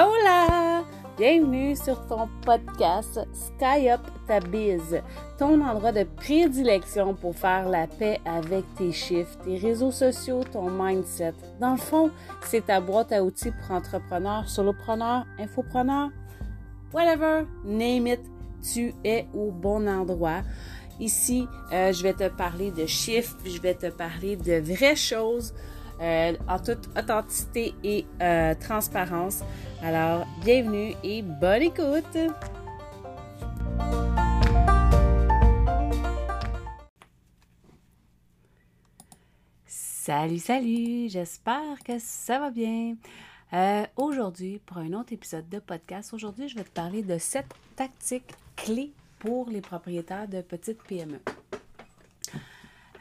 Hola! Bienvenue sur ton podcast Sky Up ta biz, ton endroit de prédilection pour faire la paix avec tes chiffres, tes réseaux sociaux, ton mindset. Dans le fond, c'est ta boîte à outils pour entrepreneurs, solopreneurs, infopreneurs, whatever, name it, tu es au bon endroit. Ici, euh, je vais te parler de chiffres, je vais te parler de vraies choses euh, en toute authenticité et euh, transparence. Alors, bienvenue et bonne écoute! Salut, salut! J'espère que ça va bien. Euh, aujourd'hui, pour un autre épisode de podcast, aujourd'hui, je vais te parler de sept tactiques clés pour les propriétaires de petites PME.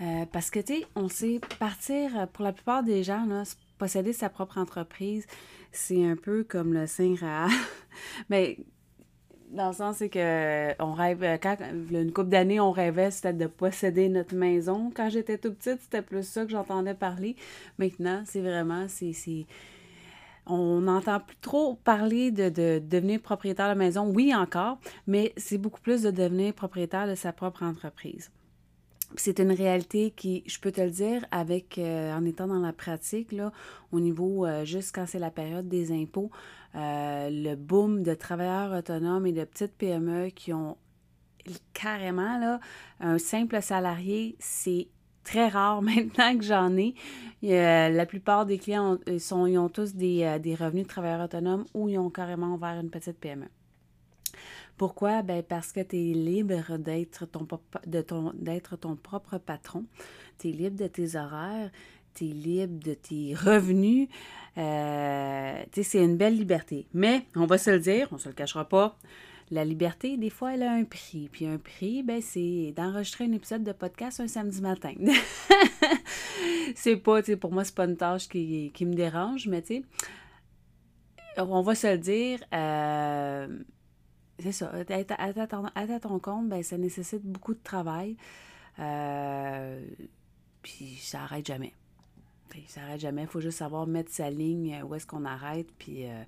Euh, parce que, tu sais, on sait, partir, pour la plupart des gens, posséder sa propre entreprise, c'est un peu comme le Saint Graal. Mais dans le sens, c'est que on rêve, une couple d'années, on rêvait, c'était de posséder notre maison. Quand j'étais tout petite, c'était plus ça que j'entendais parler. Maintenant, c'est vraiment, c'est on n'entend plus trop parler de, de, devenir propriétaire de maison, oui encore, mais c'est beaucoup plus de devenir propriétaire de sa propre entreprise. C'est une réalité qui, je peux te le dire, avec euh, en étant dans la pratique, là, au niveau, euh, juste quand c'est la période des impôts, euh, le boom de travailleurs autonomes et de petites PME qui ont carrément là, un simple salarié, c'est très rare maintenant que j'en ai. la plupart des clients ont, sont, ils ont tous des, des revenus de travailleurs autonomes ou ils ont carrément ouvert une petite PME. Pourquoi? Ben parce que tu es libre d'être ton, de ton, d'être ton propre patron. Tu es libre de tes horaires, tu libre de tes revenus. Euh, c'est une belle liberté. Mais, on va se le dire, on se le cachera pas, la liberté, des fois, elle a un prix. Puis un prix, ben, c'est d'enregistrer un épisode de podcast un samedi matin. c'est pas, pour moi, c'est pas une tâche qui, me dérange, mais tu on va se le dire, euh, c'est ça, être à, ton compte, ben, ça nécessite beaucoup de travail. Euh, puis ça n'arrête jamais. ça n'arrête jamais. Il faut juste savoir mettre sa ligne, euh, où est-ce qu'on arrête, puis euh,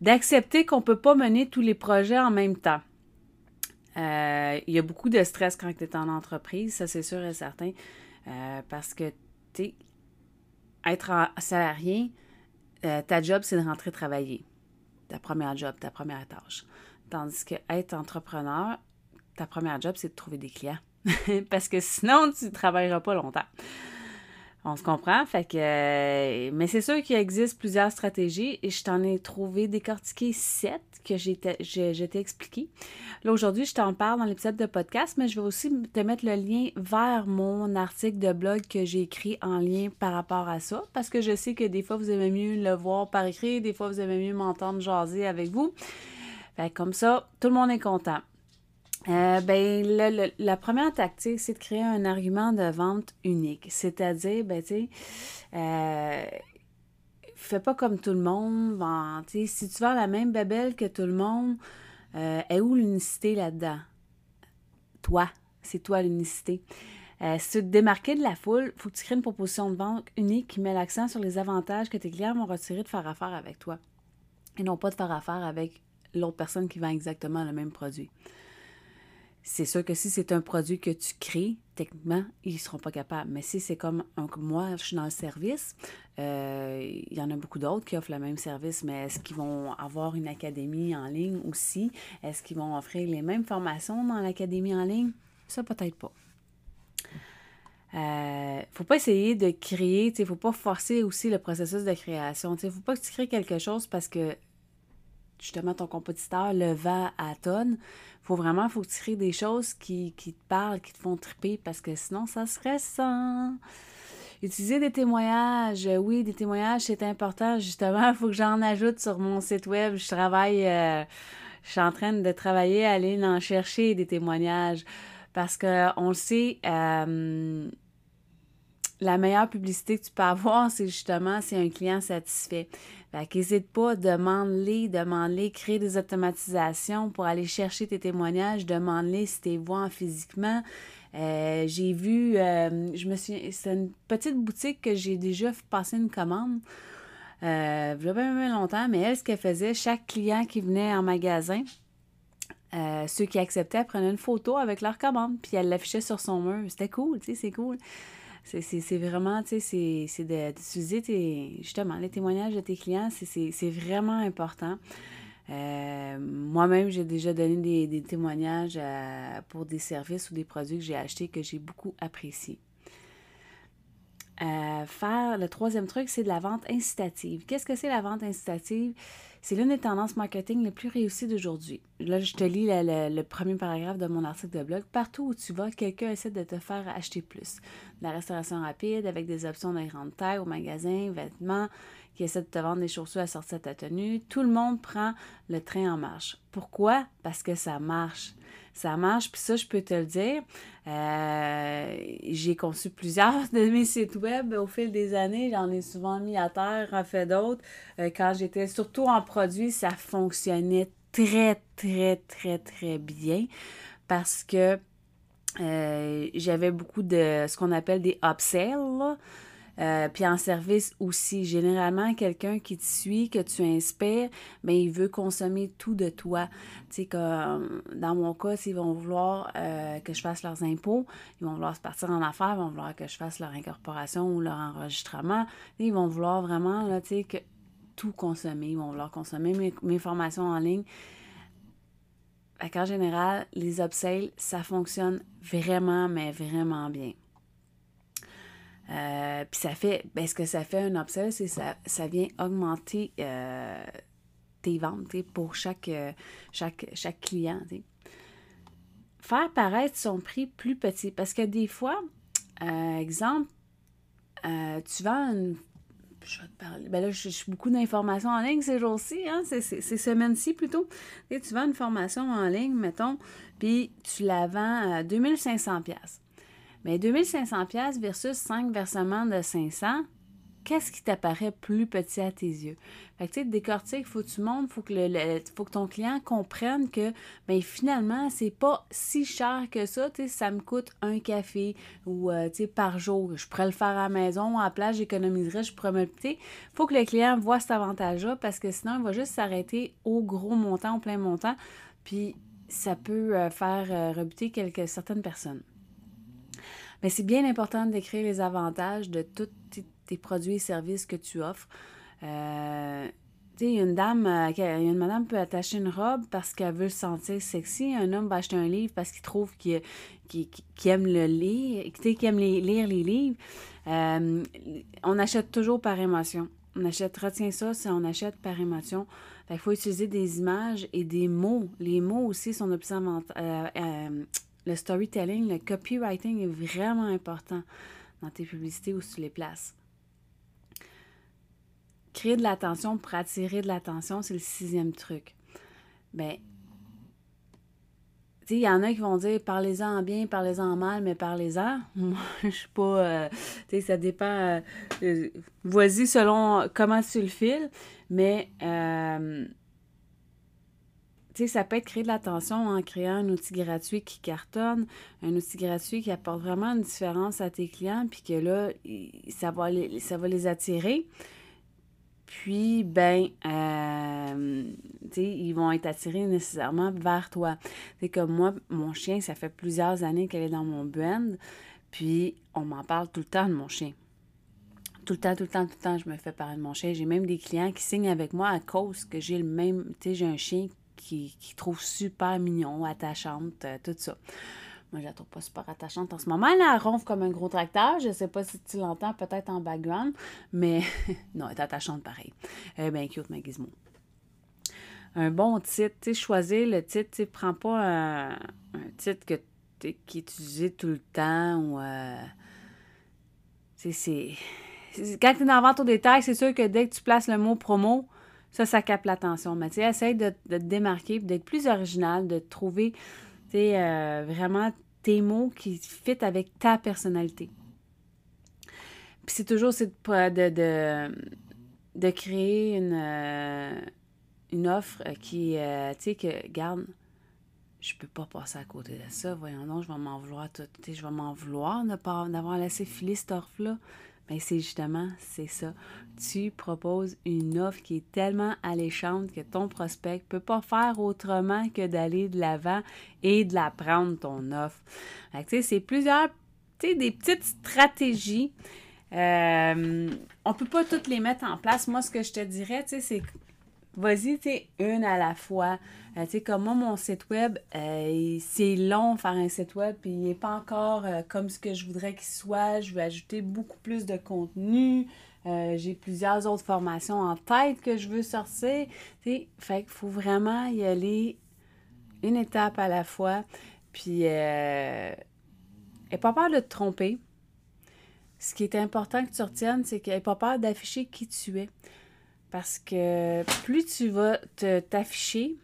d'accepter qu'on ne peut pas mener tous les projets en même temps. Il y a beaucoup de stress quand tu es en entreprise, ça c'est sûr et certain. parce que, tu être salarié, ta job, c'est de rentrer travailler. Ta première job, ta première tâche. Tandis que être entrepreneur, ta première job, c'est de trouver des clients. Parce que sinon, tu ne travailleras pas longtemps. On se comprend, fait que. Euh, mais c'est sûr qu'il existe plusieurs stratégies et je t'en ai trouvé décortiqué sept que j'ai t'ai expliqué. Là, aujourd'hui, je t'en parle dans l'épisode de podcast, mais je vais aussi te mettre le lien vers mon article de blog que j'ai écrit en lien par rapport à ça, parce que je sais que des fois, vous aimez mieux le voir par écrit, des fois, vous aimez mieux m'entendre jaser avec vous. Fait comme ça, tout le monde est content. Euh, ben, la première tactique, c'est de créer un argument de vente unique. C'est-à-dire, ben, tu sais, euh, fais pas comme tout le monde. si tu vends la même babelle que tout le monde, euh, est où l'unicité là-dedans? Toi, c'est toi l'unicité. Euh, si tu te démarquer de la foule, il faut que tu crées une proposition de vente unique qui met l'accent sur les avantages que tes clients vont retirer de faire affaire avec toi. Et non pas de faire affaire avec l'autre personne qui vend exactement le même produit. C'est sûr que si c'est un produit que tu crées, techniquement, ils ne seront pas capables. Mais si c'est comme moi, je suis dans le service, euh, il y en a beaucoup d'autres qui offrent le même service, mais est-ce qu'ils vont avoir une académie en ligne aussi? Est-ce qu'ils vont offrir les mêmes formations dans l'académie en ligne? Ça, peut-être pas. Il euh, ne faut pas essayer de créer, il ne faut pas forcer aussi le processus de création. Il ne faut pas que tu crées quelque chose parce que justement ton compétiteur le vend à tonnes. Faut vraiment, faut que tu crées des choses qui, te parlent, qui te font triper, parce que sinon, ça serait sans. Utiliser des témoignages, oui, des témoignages, c'est important. Justement, il faut que j'en ajoute sur mon site web. Je travaille, euh, je suis en train de travailler aller en chercher des témoignages. Parce qu'on le sait, euh, la meilleure publicité que tu peux avoir, c'est justement si un client satisfait. Fait qu'hésite pas, demande-les, demande-les, crée des automatisations pour aller chercher tes témoignages, demande-les si tu les vois physiquement. Euh, j'ai vu, euh, je me suis, c'est une petite boutique que j'ai déjà passé une commande. euh, bien, longtemps, mais elle, ce qu'elle faisait, chaque client qui venait en magasin, euh, ceux qui acceptaient prenaient une photo avec leur commande, puis elle l'affichait sur son mur. C'était cool, tu sais, c'est cool. C'est vraiment, tu sais, c'est d'utiliser justement les témoignages de tes clients, c'est vraiment important. Euh, moi-même, j'ai déjà donné des, des témoignages euh, pour des services ou des produits que j'ai achetés que j'ai beaucoup appréciés. Euh, faire le troisième truc, c'est de la vente incitative. Qu'est-ce que c'est la vente incitative? C'est l'une des tendances marketing les plus réussies d'aujourd'hui. Là, je te lis le, premier paragraphe de mon article de blog. Partout où tu vas, quelqu'un essaie de te faire acheter plus. La restauration rapide avec des options de grande taille au magasin, vêtements, qui essaie de te vendre des chaussures à sortir de ta tenue. Tout le monde prend le train en marche. Pourquoi? Parce que ça marche ça marche. Puis ça, je peux te le dire. Euh, j'ai conçu plusieurs de mes sites web au fil des années. J'en ai souvent mis à terre, en fait d'autres. Euh, quand j'étais surtout en produit, ça fonctionnait très, très, très, très bien parce que euh, j'avais beaucoup de ce qu'on appelle des upsells. Euh, puis en service aussi, généralement, quelqu'un qui te suit, que tu inspires, mais ben, il veut consommer tout de toi. Tu sais, comme dans mon cas, s'ils vont vouloir euh, que je fasse leurs impôts, ils vont vouloir se partir en affaires, ils vont vouloir que je fasse leur incorporation ou leur enregistrement. Ils vont vouloir vraiment, là, tu sais, que tout consommer. Ils vont vouloir consommer mes, mes formations en ligne. En général, les upsells, ça fonctionne vraiment, mais vraiment bien. Euh, puis ça fait, ben, ce que ça fait un upsell, c'est ça, ça vient augmenter euh, tes ventes pour chaque, euh, chaque, chaque client. Faire paraître son prix plus petit. Parce que des fois, exemple, tu vends une. Je vais te parler. Ben là, je suis beaucoup d'informations en ligne ces jours-ci, hein, ces, semaines-ci plutôt. Tu vends une formation en ligne, mettons, puis tu la vends à 2500$. Mais 2500 pièces versus 5 versements de 500, qu'est-ce qui t'apparaît plus petit à tes yeux? Fait que, tu sais, décortique, faut que tu montres, faut que, le, faut que ton client comprenne que, ben finalement, c'est pas si cher que ça, tu ça me coûte un café ou, euh, tu par jour. Je pourrais le faire à la maison, à la place, j'économiserais, je pourrais me... Tu faut que le client voit cet avantage-là parce que sinon, il va juste s'arrêter au gros montant, au plein montant, puis ça peut euh, faire euh, rebuter quelques, certaines personnes. Mais c'est bien important décrire les avantages de tous tes produits et services que tu offres. Euh, tu sais, une dame, euh, une madame peut attacher une robe parce qu'elle veut se sentir sexy. Un homme va acheter un livre parce qu'il trouve qu'il aime le lire, qu'il aime lire les livres. Euh, on achète toujours par émotion. On achète, retiens ça, c'est on achète par émotion. Il faut utiliser des images et des mots. Les mots aussi sont de le storytelling, le copywriting est vraiment important dans tes publicités ou sur les places. Créer de l'attention pour attirer de l'attention, c'est le sixième truc. Ben, il y en a qui vont dire parlez-en bien, parlez-en mal, mais parlez-en. Moi, je suis pas. Euh, tu ça dépend. Euh, euh, voici selon comment tu le files, mais sais, ça peut être créer de l'attention en créant un outil gratuit qui cartonne, un outil gratuit qui apporte vraiment une différence à tes clients, puis que là, ça va les, ça va les attirer. Puis, ben, euh, tu sais, ils vont être attirés nécessairement vers toi. C'est comme moi, mon chien, ça fait plusieurs années qu'elle est dans mon brand, puis on m'en parle tout le temps de mon chien tout le temps, tout le temps, tout le temps, je me fais parler de mon chien. J'ai même des clients qui signent avec moi à cause que j'ai le même, tu sais, j'ai un chien qui, qui trouve super mignon, attachante, euh, tout ça. Moi, je la trouve pas super attachante en ce moment. Elle, a ronfle comme un gros tracteur. Je sais pas si tu l'entends peut-être en background, mais non, elle est attachante pareil. Elle est bien cute, ma gizmo. Un bon titre, tu sais, choisir le titre, tu prends pas un, titre que qui est utilisé tout le temps ou... Euh, c'est... Quand tu es dans la vente au détail, c'est sûr que dès que tu places le mot promo, ça, ça capte l'attention. Mais tu sais, essaye de, te démarquer, d'être plus original, de trouver, euh, vraiment tes mots qui fit avec ta personnalité. Puis c'est toujours de, de, de, créer une, euh, une offre qui, euh, tu sais, que, garde, je peux pas passer à côté de ça. Voyons donc, je vais m'en vouloir tout. Je vais m'en vouloir de d'avoir laissé filer cette offre-là. Mais c'est justement, c'est ça. Tu proposes une offre qui est tellement alléchante que ton prospect ne peut pas faire autrement que d'aller de l'avant et de la prendre, ton offre. c'est plusieurs, des petites stratégies. Euh, on ne peut pas toutes les mettre en place. Moi, ce que je te dirais, c'est vas-y, tu une à la fois. Euh, tu sais, comme moi, mon site web, euh, c'est long faire un site web, puis il n'est pas encore euh, comme ce que je voudrais qu'il soit. Je veux ajouter beaucoup plus de contenu. J'ai plusieurs autres formations en tête que je veux sortir. Tu sais, fait qu'il faut vraiment y aller une étape à la fois. Puis, n'aie pas peur de te tromper. Ce qui est important que tu retiennes, c'est qu'il pas peur d'afficher qui tu es. Parce que plus tu vas t'afficher,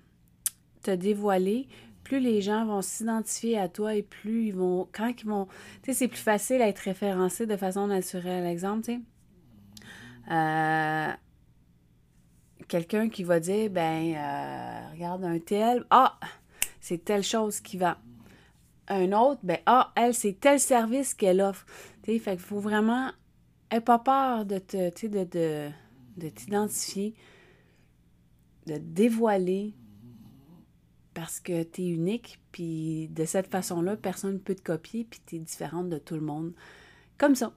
te, dévoiler, plus les gens vont s'identifier à toi et plus ils vont. Quand ils vont. Tu sais, c'est plus facile à être référencé de façon naturelle. Exemple, tu sais. Euh, quelqu'un qui va dire ben euh, regarde un tel ah c'est telle chose qui va un autre ben ah elle c'est tel service qu'elle offre tu sais fait faut vraiment n'aie pas peur de te tu sais de, de de t'identifier, de dévoiler parce que tu es unique, puis de cette façon-là, personne ne peut te copier, puis tu es différente de tout le monde. Comme ça.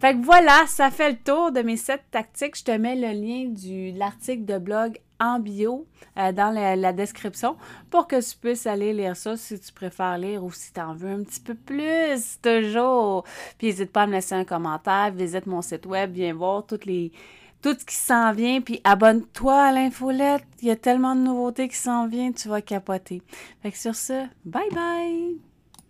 Fait que voilà, ça fait le tour de mes sept tactiques. Je te mets le lien de l'article de blog en bio euh, dans la, description pour que tu puisses aller lire ça si tu préfères lire ou si tu en veux un petit peu plus, toujours. Puis n'hésite pas à me laisser un commentaire, visite mon site web, viens voir toutes les, tout ce qui s'en vient, puis abonne-toi à l'infolette. Il y a tellement de nouveautés qui s'en viennent, tu vas capoter. Fait que sur ce, bye bye!